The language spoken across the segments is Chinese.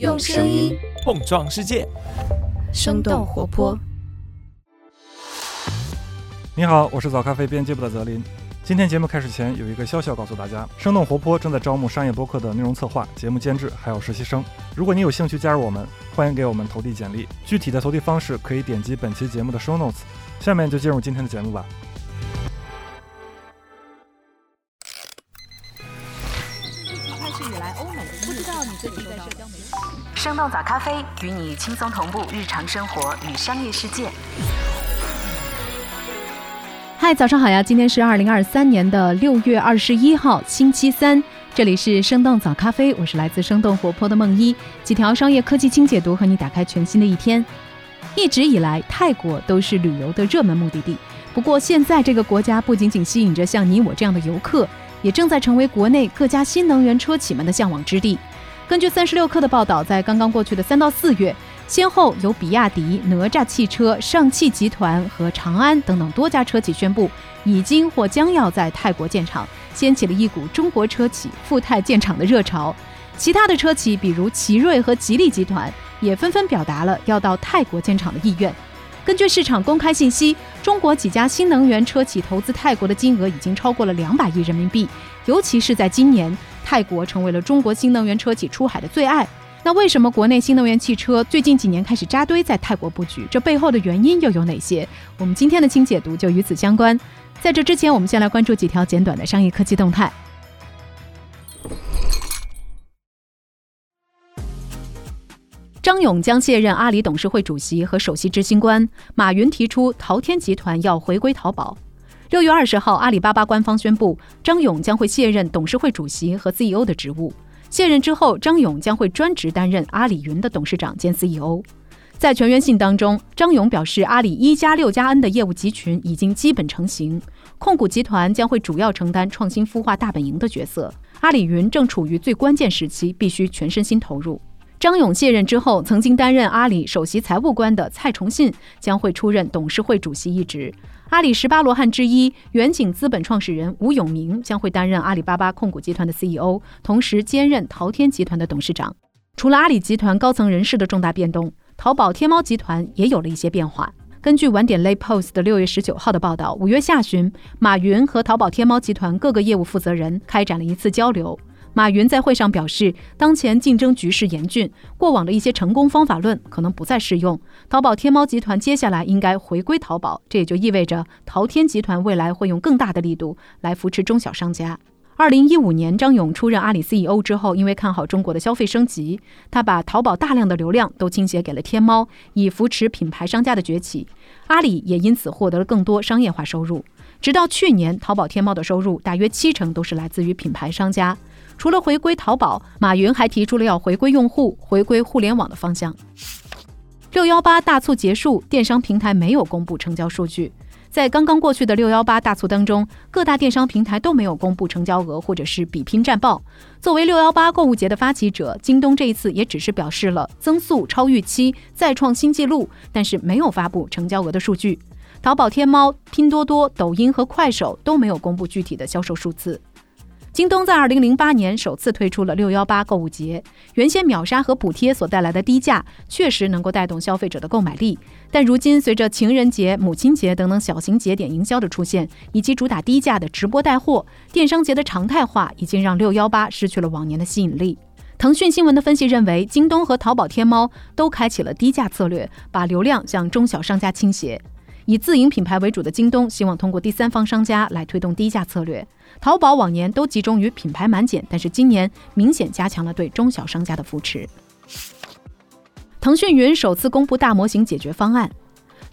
用声音碰撞世界，生动活泼。你好，我是早咖啡编辑部的泽林。今天节目开始前有一个消息要告诉大家：生动活泼正在招募商业播客的内容策划、节目监制，还有实习生。如果你有兴趣加入我们，欢迎给我们投递简历。具体的投递方式可以点击本期节目的 show notes。下面就进入今天的节目吧。生动早咖啡与你轻松同步日常生活与商业世界。嗨，早上好呀！今天是二零二三年的六月二十一号，星期三。这里是生动早咖啡，我是来自生动活泼的梦一，几条商业科技轻解读，和你打开全新的一天。一直以来，泰国都是旅游的热门目的地。不过，现在这个国家不仅仅吸引着像你我这样的游客，也正在成为国内各家新能源车企们的向往之地。根据三十六氪的报道，在刚刚过去的三到四月，先后有比亚迪、哪吒汽车、上汽集团和长安等等多家车企宣布，已经或将要在泰国建厂，掀起了一股中国车企赴泰建厂的热潮。其他的车企，比如奇瑞和吉利集团，也纷纷表达了要到泰国建厂的意愿。根据市场公开信息，中国几家新能源车企投资泰国的金额已经超过了两百亿人民币。尤其是在今年，泰国成为了中国新能源车企出海的最爱。那为什么国内新能源汽车最近几年开始扎堆在泰国布局？这背后的原因又有哪些？我们今天的轻解读就与此相关。在这之前，我们先来关注几条简短的商业科技动态。张勇将卸任阿里董事会主席和首席执行官。马云提出淘天集团要回归淘宝。六月二十号，阿里巴巴官方宣布，张勇将会卸任董事会主席和 CEO 的职务。卸任之后，张勇将会专职担任阿里云的董事长兼 CEO。在全员信当中，张勇表示，阿里一加六加 N 的业务集群已经基本成型，控股集团将会主要承担创新孵化大本营的角色。阿里云正处于最关键时期，必须全身心投入。张勇卸任之后，曾经担任阿里首席财务官的蔡崇信将会出任董事会主席一职。阿里十八罗汉之一远景资本创始人吴永明将会担任阿里巴巴控股集团的 CEO，同时兼任淘天集团的董事长。除了阿里集团高层人事的重大变动，淘宝天猫集团也有了一些变化。根据晚点 Late Post 的六月十九号的报道，五月下旬，马云和淘宝天猫集团各个业务负责人开展了一次交流。马云在会上表示，当前竞争局势严峻，过往的一些成功方法论可能不再适用。淘宝天猫集团接下来应该回归淘宝，这也就意味着淘天集团未来会用更大的力度来扶持中小商家。二零一五年，张勇出任阿里 CEO 之后，因为看好中国的消费升级，他把淘宝大量的流量都倾斜给了天猫，以扶持品牌商家的崛起。阿里也因此获得了更多商业化收入。直到去年，淘宝天猫的收入大约七成都是来自于品牌商家。除了回归淘宝，马云还提出了要回归用户、回归互联网的方向。六幺八大促结束，电商平台没有公布成交数据。在刚刚过去的六幺八大促当中，各大电商平台都没有公布成交额或者是比拼战报。作为六幺八购物节的发起者，京东这一次也只是表示了增速超预期、再创新纪录，但是没有发布成交额的数据。淘宝天猫、拼多多、抖音和快手都没有公布具体的销售数字。京东在二零零八年首次推出了六幺八购物节，原先秒杀和补贴所带来的低价确实能够带动消费者的购买力，但如今随着情人节、母亲节等等小型节点营销的出现，以及主打低价的直播带货，电商节的常态化已经让六幺八失去了往年的吸引力。腾讯新闻的分析认为，京东和淘宝天猫都开启了低价策略，把流量向中小商家倾斜。以自营品牌为主的京东希望通过第三方商家来推动低价策略。淘宝往年都集中于品牌满减，但是今年明显加强了对中小商家的扶持。腾讯云首次公布大模型解决方案。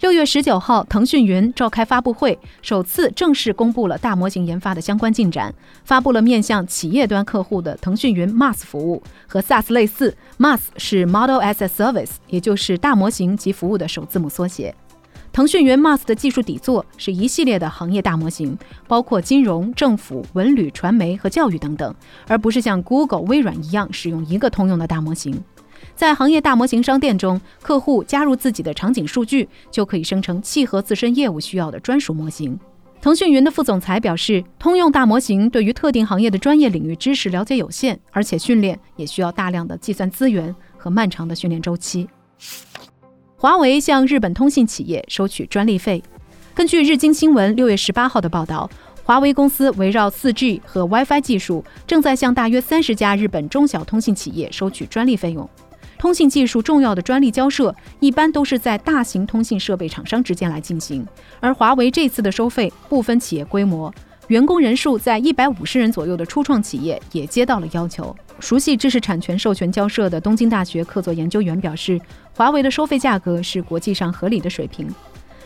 六月十九号，腾讯云召开发布会，首次正式公布了大模型研发的相关进展，发布了面向企业端客户的腾讯云 MaaS 服务，和 SaaS 类似，MaaS 是 Model as a Service，也就是大模型及服务的首字母缩写。腾讯云 MaaS 的技术底座是一系列的行业大模型，包括金融、政府、文旅、传媒和教育等等，而不是像 Google、微软一样使用一个通用的大模型。在行业大模型商店中，客户加入自己的场景数据，就可以生成契合自身业务需要的专属模型。腾讯云的副总裁表示，通用大模型对于特定行业的专业领域知识了解有限，而且训练也需要大量的计算资源和漫长的训练周期。华为向日本通信企业收取专利费。根据日经新闻六月十八号的报道，华为公司围绕四 G 和 WiFi 技术，正在向大约三十家日本中小通信企业收取专利费用。通信技术重要的专利交涉一般都是在大型通信设备厂商之间来进行，而华为这次的收费不分企业规模，员工人数在一百五十人左右的初创企业也接到了要求。熟悉知识产权授权交涉的东京大学客座研究员表示，华为的收费价格是国际上合理的水平。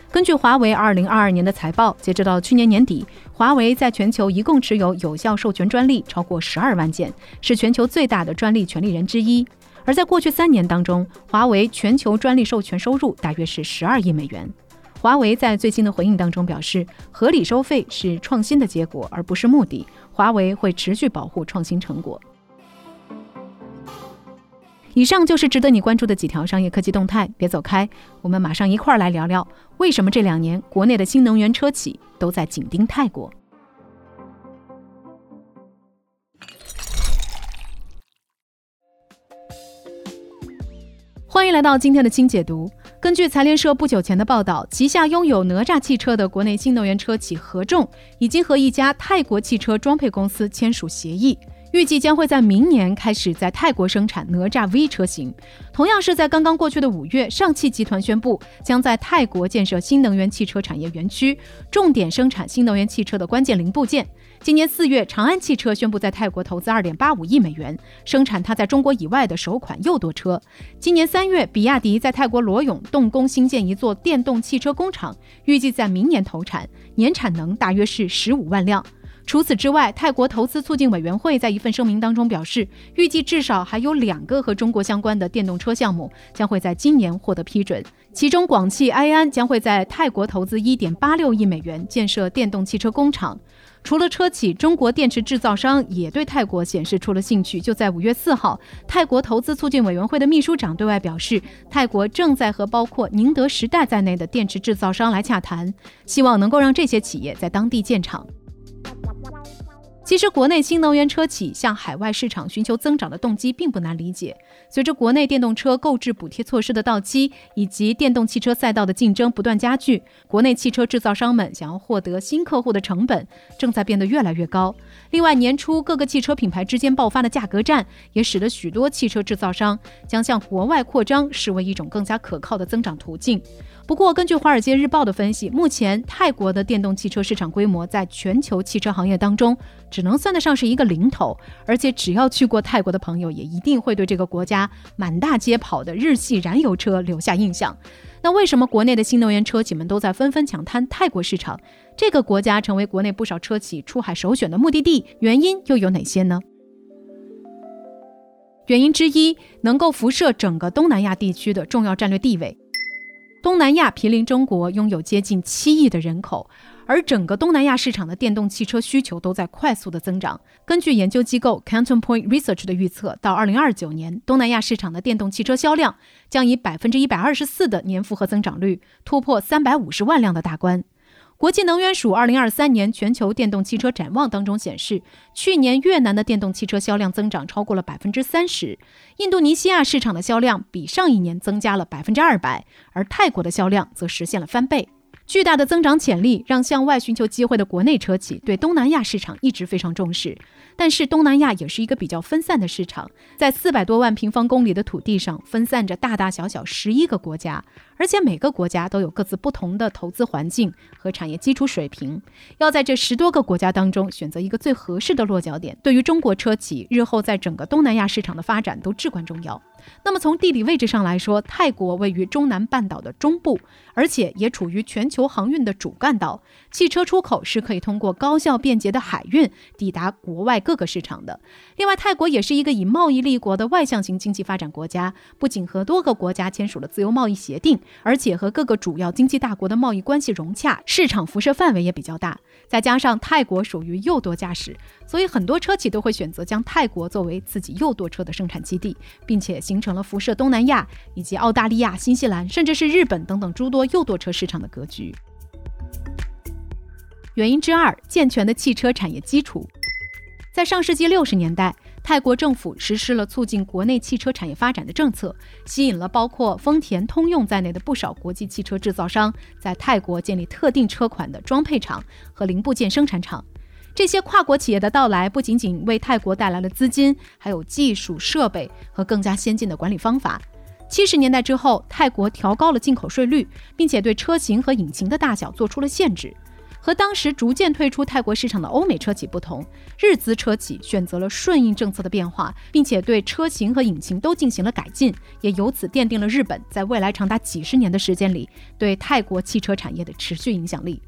根据华为2022年的财报，截止到去年年底，华为在全球一共持有有效授权专利超过12万件，是全球最大的专利权利人之一。而在过去三年当中，华为全球专利授权收入大约是12亿美元。华为在最新的回应当中表示，合理收费是创新的结果，而不是目的。华为会持续保护创新成果。以上就是值得你关注的几条商业科技动态，别走开，我们马上一块儿来聊聊，为什么这两年国内的新能源车企都在紧盯泰国。欢迎来到今天的轻解读。根据财联社不久前的报道，旗下拥有哪吒汽车的国内新能源车企合众，已经和一家泰国汽车装配公司签署协议。预计将会在明年开始在泰国生产哪吒 V 车型。同样是在刚刚过去的五月，上汽集团宣布将在泰国建设新能源汽车产业园区，重点生产新能源汽车的关键零部件。今年四月，长安汽车宣布在泰国投资二点八五亿美元，生产它在中国以外的首款右舵车。今年三月，比亚迪在泰国罗永动工新建一座电动汽车工厂，预计在明年投产，年产能大约是十五万辆。除此之外，泰国投资促进委员会在一份声明当中表示，预计至少还有两个和中国相关的电动车项目将会在今年获得批准。其中，广汽埃安将会在泰国投资一点八六亿美元建设电动汽车工厂。除了车企，中国电池制造商也对泰国显示出了兴趣。就在五月四号，泰国投资促进委员会的秘书长对外表示，泰国正在和包括宁德时代在内的电池制造商来洽谈，希望能够让这些企业在当地建厂。其实，国内新能源车企向海外市场寻求增长的动机并不难理解。随着国内电动车购置补贴措施的到期，以及电动汽车赛道的竞争不断加剧，国内汽车制造商们想要获得新客户的成本正在变得越来越高。另外，年初各个汽车品牌之间爆发的价格战，也使得许多汽车制造商将向国外扩张视为一种更加可靠的增长途径。不过，根据《华尔街日报》的分析，目前泰国的电动汽车市场规模在全球汽车行业当中只能算得上是一个零头，而且只要去过泰国的朋友，也一定会对这个国家满大街跑的日系燃油车留下印象。那为什么国内的新能源车企们都在纷纷抢滩泰国市场？这个国家成为国内不少车企出海首选的目的地，原因又有哪些呢？原因之一，能够辐射整个东南亚地区的重要战略地位。东南亚毗邻中国，拥有接近七亿的人口，而整个东南亚市场的电动汽车需求都在快速的增长。根据研究机构 Canton Point Research 的预测，到二零二九年，东南亚市场的电动汽车销量将以百分之一百二十四的年复合增长率突破三百五十万辆的大关。国际能源署二零二三年全球电动汽车展望当中显示，去年越南的电动汽车销量增长超过了百分之三十，印度尼西亚市场的销量比上一年增加了百分之二百，而泰国的销量则实现了翻倍。巨大的增长潜力让向外寻求机会的国内车企对东南亚市场一直非常重视。但是东南亚也是一个比较分散的市场，在四百多万平方公里的土地上分散着大大小小十一个国家，而且每个国家都有各自不同的投资环境和产业基础水平。要在这十多个国家当中选择一个最合适的落脚点，对于中国车企日后在整个东南亚市场的发展都至关重要。那么从地理位置上来说，泰国位于中南半岛的中部，而且也处于全球航运的主干道，汽车出口是可以通过高效便捷的海运抵达国外各个市场的。另外，泰国也是一个以贸易立国的外向型经济发展国家，不仅和多个国家签署了自由贸易协定，而且和各个主要经济大国的贸易关系融洽，市场辐射范围也比较大。再加上泰国属于右舵驾驶，所以很多车企都会选择将泰国作为自己右舵车的生产基地，并且形成了辐射东南亚以及澳大利亚、新西兰，甚至是日本等等诸多右舵车市场的格局。原因之二，健全的汽车产业基础。在上世纪六十年代。泰国政府实施了促进国内汽车产业发展的政策，吸引了包括丰田、通用在内的不少国际汽车制造商在泰国建立特定车款的装配厂和零部件生产厂。这些跨国企业的到来，不仅仅为泰国带来了资金，还有技术设备和更加先进的管理方法。七十年代之后，泰国调高了进口税率，并且对车型和引擎的大小做出了限制。和当时逐渐退出泰国市场的欧美车企不同，日资车企选择了顺应政策的变化，并且对车型和引擎都进行了改进，也由此奠定了日本在未来长达几十年的时间里对泰国汽车产业的持续影响力。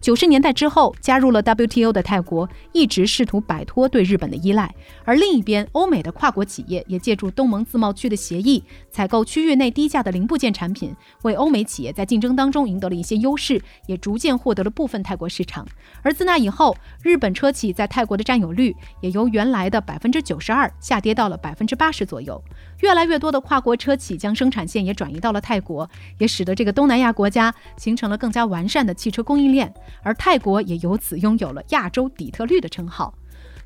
九十年代之后，加入了 WTO 的泰国一直试图摆脱对日本的依赖，而另一边，欧美的跨国企业也借助东盟自贸区的协议，采购区域内低价的零部件产品，为欧美企业在竞争当中赢得了一些优势，也逐渐获得了部分泰国市场。而自那以后，日本车企在泰国的占有率也由原来的百分之九十二下跌到了百分之八十左右。越来越多的跨国车企将生产线也转移到了泰国，也使得这个东南亚国家形成了更加完善的汽车供应链。而泰国也由此拥有了“亚洲底特律”的称号。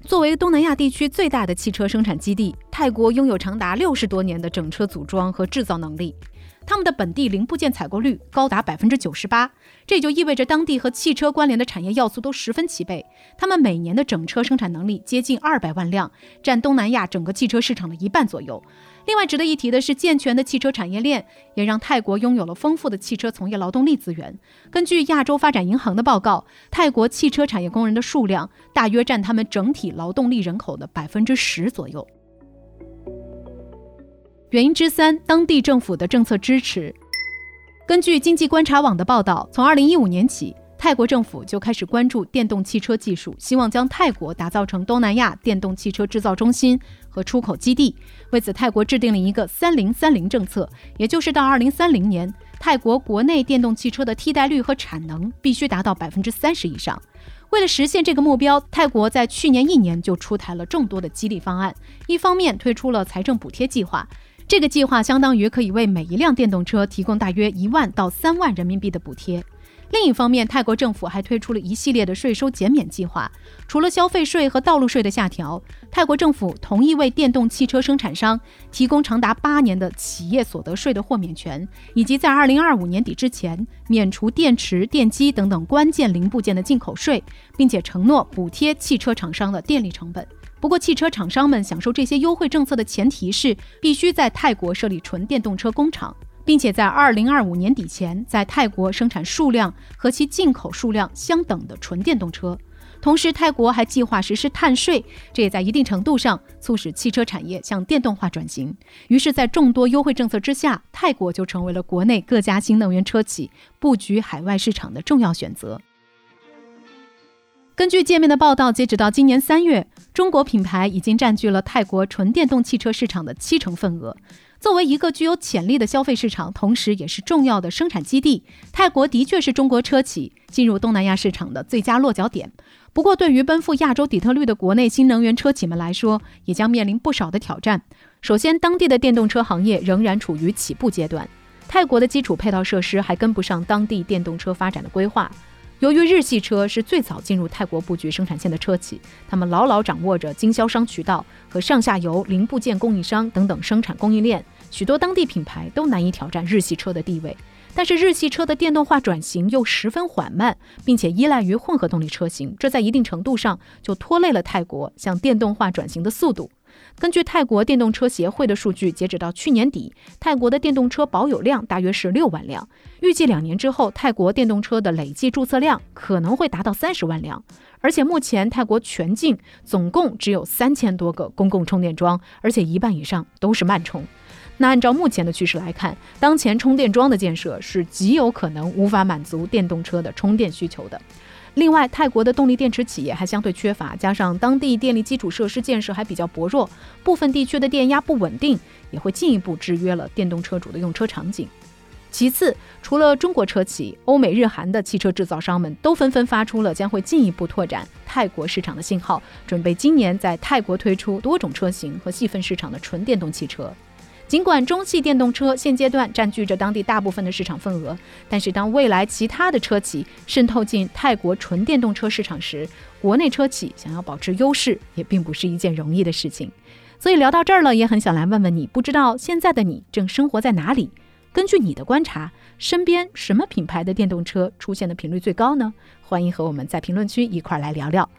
作为东南亚地区最大的汽车生产基地，泰国拥有长达六十多年的整车组装和制造能力。他们的本地零部件采购率高达百分之九十八，这就意味着当地和汽车关联的产业要素都十分齐备。他们每年的整车生产能力接近二百万辆，占东南亚整个汽车市场的一半左右。另外值得一提的是，健全的汽车产业链也让泰国拥有了丰富的汽车从业劳动力资源。根据亚洲发展银行的报告，泰国汽车产业工人的数量大约占他们整体劳动力人口的百分之十左右。原因之三，当地政府的政策支持。根据经济观察网的报道，从2015年起，泰国政府就开始关注电动汽车技术，希望将泰国打造成东南亚电动汽车制造中心和出口基地。为此，泰国制定了一个“三零三零”政策，也就是到2030年，泰国国内电动汽车的替代率和产能必须达到百分之三十以上。为了实现这个目标，泰国在去年一年就出台了众多的激励方案，一方面推出了财政补贴计划。这个计划相当于可以为每一辆电动车提供大约一万到三万人民币的补贴。另一方面，泰国政府还推出了一系列的税收减免计划。除了消费税和道路税的下调，泰国政府同意为电动汽车生产商提供长达八年的企业所得税的豁免权，以及在二零二五年底之前免除电池、电机等等关键零部件的进口税，并且承诺补贴汽车厂商的电力成本。不过，汽车厂商们享受这些优惠政策的前提是必须在泰国设立纯电动车工厂，并且在二零二五年底前在泰国生产数量和其进口数量相等的纯电动车。同时，泰国还计划实施碳税，这也在一定程度上促使汽车产业向电动化转型。于是，在众多优惠政策之下，泰国就成为了国内各家新能源车企布局海外市场的重要选择。根据界面的报道，截止到今年三月，中国品牌已经占据了泰国纯电动汽车市场的七成份额。作为一个具有潜力的消费市场，同时也是重要的生产基地，泰国的确是中国车企进入东南亚市场的最佳落脚点。不过，对于奔赴亚洲底特律的国内新能源车企们来说，也将面临不少的挑战。首先，当地的电动车行业仍然处于起步阶段，泰国的基础配套设施还跟不上当地电动车发展的规划。由于日系车是最早进入泰国布局生产线的车企，他们牢牢掌握着经销商渠道和上下游零部件供应商等等生产供应链，许多当地品牌都难以挑战日系车的地位。但是日系车的电动化转型又十分缓慢，并且依赖于混合动力车型，这在一定程度上就拖累了泰国向电动化转型的速度。根据泰国电动车协会的数据，截止到去年底，泰国的电动车保有量大约是六万辆。预计两年之后，泰国电动车的累计注册量可能会达到三十万辆。而且目前泰国全境总共只有三千多个公共充电桩，而且一半以上都是慢充。那按照目前的趋势来看，当前充电桩的建设是极有可能无法满足电动车的充电需求的。另外，泰国的动力电池企业还相对缺乏，加上当地电力基础设施建设还比较薄弱，部分地区的电压不稳定，也会进一步制约了电动车主的用车场景。其次，除了中国车企，欧美日韩的汽车制造商们都纷纷发出了将会进一步拓展泰国市场的信号，准备今年在泰国推出多种车型和细分市场的纯电动汽车。尽管中系电动车现阶段占据着当地大部分的市场份额，但是当未来其他的车企渗透进泰国纯电动车市场时，国内车企想要保持优势也并不是一件容易的事情。所以聊到这儿了，也很想来问问你，不知道现在的你正生活在哪里？根据你的观察，身边什么品牌的电动车出现的频率最高呢？欢迎和我们在评论区一块来聊聊。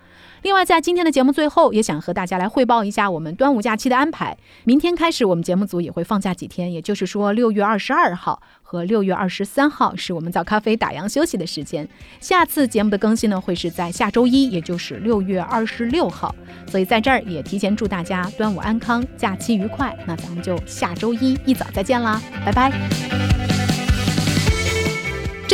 另外，在今天的节目最后，也想和大家来汇报一下我们端午假期的安排。明天开始，我们节目组也会放假几天，也就是说，六月二十二号和六月二十三号是我们早咖啡打烊休息的时间。下次节目的更新呢，会是在下周一，也就是六月二十六号。所以在这儿也提前祝大家端午安康，假期愉快。那咱们就下周一一早再见啦，拜拜。